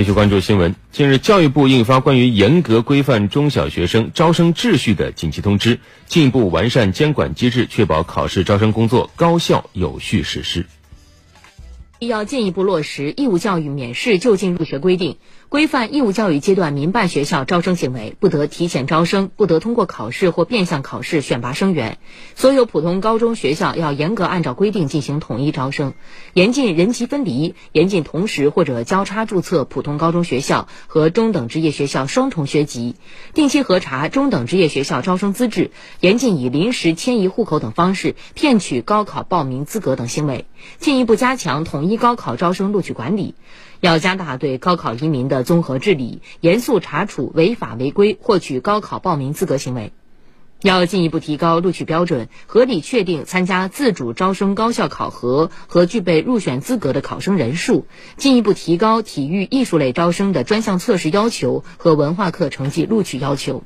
继续关注新闻。近日，教育部印发关于严格规范中小学生招生秩序的紧急通知，进一步完善监管机制，确保考试招生工作高效有序实施。要进一步落实义务教育免试就近入学规定，规范义务教育阶段民办学校招生行为，不得提前招生，不得通过考试或变相考试选拔生源。所有普通高中学校要严格按照规定进行统一招生，严禁人籍分离，严禁同时或者交叉注册普通高中学校和中等职业学校双重学籍，定期核查中等职业学校招生资质，严禁以临时迁移户口等方式骗取高考报名资格等行为，进一步加强统一。一高考招生录取管理，要加大对高考移民的综合治理，严肃查处违法违规获取高考报名资格行为。要进一步提高录取标准，合理确定参加自主招生高校考核和具备入选资格的考生人数，进一步提高体育艺术类招生的专项测试要求和文化课成绩录取要求。